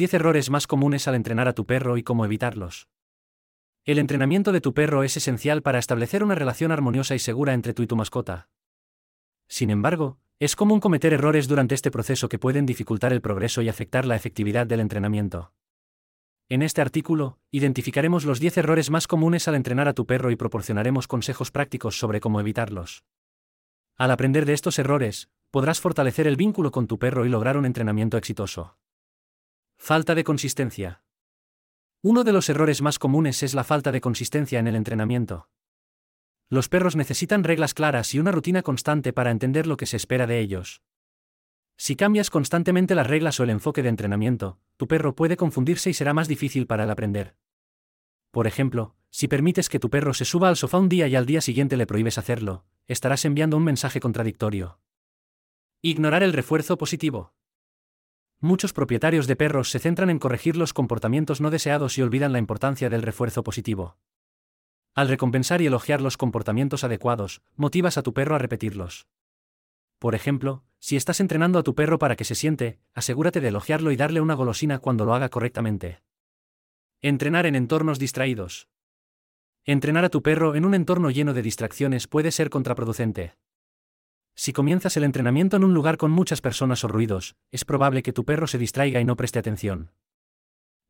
10 errores más comunes al entrenar a tu perro y cómo evitarlos. El entrenamiento de tu perro es esencial para establecer una relación armoniosa y segura entre tú y tu mascota. Sin embargo, es común cometer errores durante este proceso que pueden dificultar el progreso y afectar la efectividad del entrenamiento. En este artículo, identificaremos los 10 errores más comunes al entrenar a tu perro y proporcionaremos consejos prácticos sobre cómo evitarlos. Al aprender de estos errores, podrás fortalecer el vínculo con tu perro y lograr un entrenamiento exitoso. Falta de consistencia. Uno de los errores más comunes es la falta de consistencia en el entrenamiento. Los perros necesitan reglas claras y una rutina constante para entender lo que se espera de ellos. Si cambias constantemente las reglas o el enfoque de entrenamiento, tu perro puede confundirse y será más difícil para él aprender. Por ejemplo, si permites que tu perro se suba al sofá un día y al día siguiente le prohíbes hacerlo, estarás enviando un mensaje contradictorio. Ignorar el refuerzo positivo. Muchos propietarios de perros se centran en corregir los comportamientos no deseados y olvidan la importancia del refuerzo positivo. Al recompensar y elogiar los comportamientos adecuados, motivas a tu perro a repetirlos. Por ejemplo, si estás entrenando a tu perro para que se siente, asegúrate de elogiarlo y darle una golosina cuando lo haga correctamente. Entrenar en entornos distraídos. Entrenar a tu perro en un entorno lleno de distracciones puede ser contraproducente. Si comienzas el entrenamiento en un lugar con muchas personas o ruidos, es probable que tu perro se distraiga y no preste atención.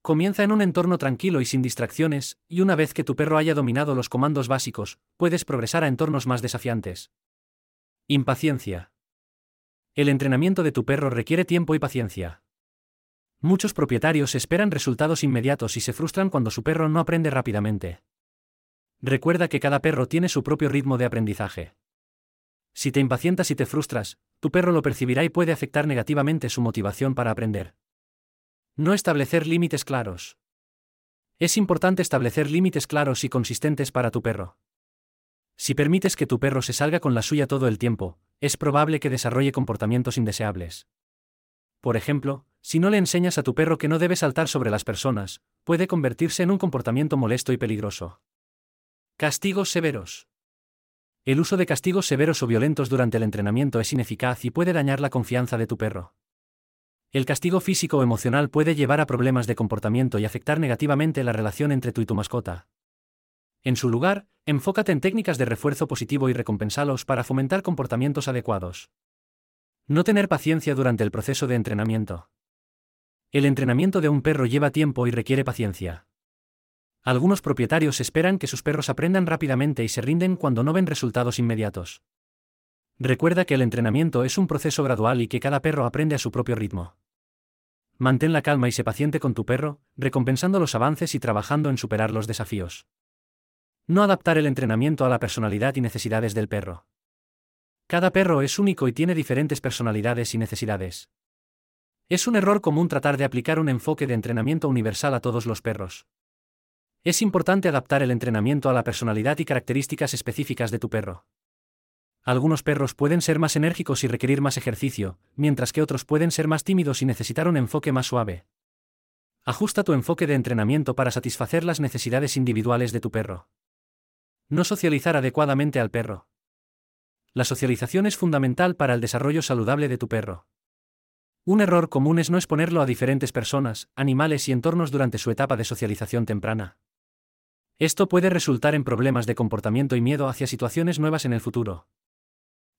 Comienza en un entorno tranquilo y sin distracciones, y una vez que tu perro haya dominado los comandos básicos, puedes progresar a entornos más desafiantes. Impaciencia. El entrenamiento de tu perro requiere tiempo y paciencia. Muchos propietarios esperan resultados inmediatos y se frustran cuando su perro no aprende rápidamente. Recuerda que cada perro tiene su propio ritmo de aprendizaje. Si te impacientas y te frustras, tu perro lo percibirá y puede afectar negativamente su motivación para aprender. No establecer límites claros. Es importante establecer límites claros y consistentes para tu perro. Si permites que tu perro se salga con la suya todo el tiempo, es probable que desarrolle comportamientos indeseables. Por ejemplo, si no le enseñas a tu perro que no debe saltar sobre las personas, puede convertirse en un comportamiento molesto y peligroso. Castigos severos. El uso de castigos severos o violentos durante el entrenamiento es ineficaz y puede dañar la confianza de tu perro. El castigo físico o emocional puede llevar a problemas de comportamiento y afectar negativamente la relación entre tú y tu mascota. En su lugar, enfócate en técnicas de refuerzo positivo y recompensalos para fomentar comportamientos adecuados. No tener paciencia durante el proceso de entrenamiento. El entrenamiento de un perro lleva tiempo y requiere paciencia. Algunos propietarios esperan que sus perros aprendan rápidamente y se rinden cuando no ven resultados inmediatos. Recuerda que el entrenamiento es un proceso gradual y que cada perro aprende a su propio ritmo. Mantén la calma y sé paciente con tu perro, recompensando los avances y trabajando en superar los desafíos. No adaptar el entrenamiento a la personalidad y necesidades del perro. Cada perro es único y tiene diferentes personalidades y necesidades. Es un error común tratar de aplicar un enfoque de entrenamiento universal a todos los perros. Es importante adaptar el entrenamiento a la personalidad y características específicas de tu perro. Algunos perros pueden ser más enérgicos y requerir más ejercicio, mientras que otros pueden ser más tímidos y necesitar un enfoque más suave. Ajusta tu enfoque de entrenamiento para satisfacer las necesidades individuales de tu perro. No socializar adecuadamente al perro. La socialización es fundamental para el desarrollo saludable de tu perro. Un error común es no exponerlo a diferentes personas, animales y entornos durante su etapa de socialización temprana. Esto puede resultar en problemas de comportamiento y miedo hacia situaciones nuevas en el futuro.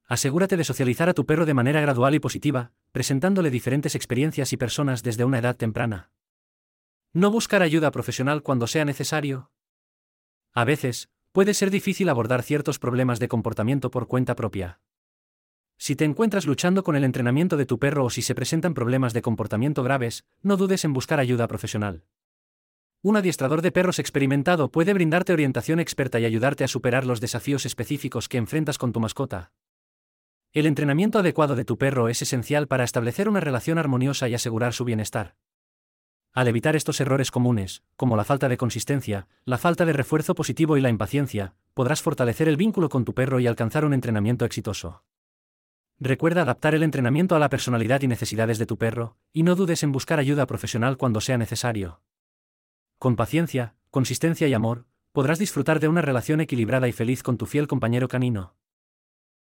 Asegúrate de socializar a tu perro de manera gradual y positiva, presentándole diferentes experiencias y personas desde una edad temprana. No buscar ayuda profesional cuando sea necesario. A veces, puede ser difícil abordar ciertos problemas de comportamiento por cuenta propia. Si te encuentras luchando con el entrenamiento de tu perro o si se presentan problemas de comportamiento graves, no dudes en buscar ayuda profesional. Un adiestrador de perros experimentado puede brindarte orientación experta y ayudarte a superar los desafíos específicos que enfrentas con tu mascota. El entrenamiento adecuado de tu perro es esencial para establecer una relación armoniosa y asegurar su bienestar. Al evitar estos errores comunes, como la falta de consistencia, la falta de refuerzo positivo y la impaciencia, podrás fortalecer el vínculo con tu perro y alcanzar un entrenamiento exitoso. Recuerda adaptar el entrenamiento a la personalidad y necesidades de tu perro, y no dudes en buscar ayuda profesional cuando sea necesario. Con paciencia, consistencia y amor, podrás disfrutar de una relación equilibrada y feliz con tu fiel compañero canino.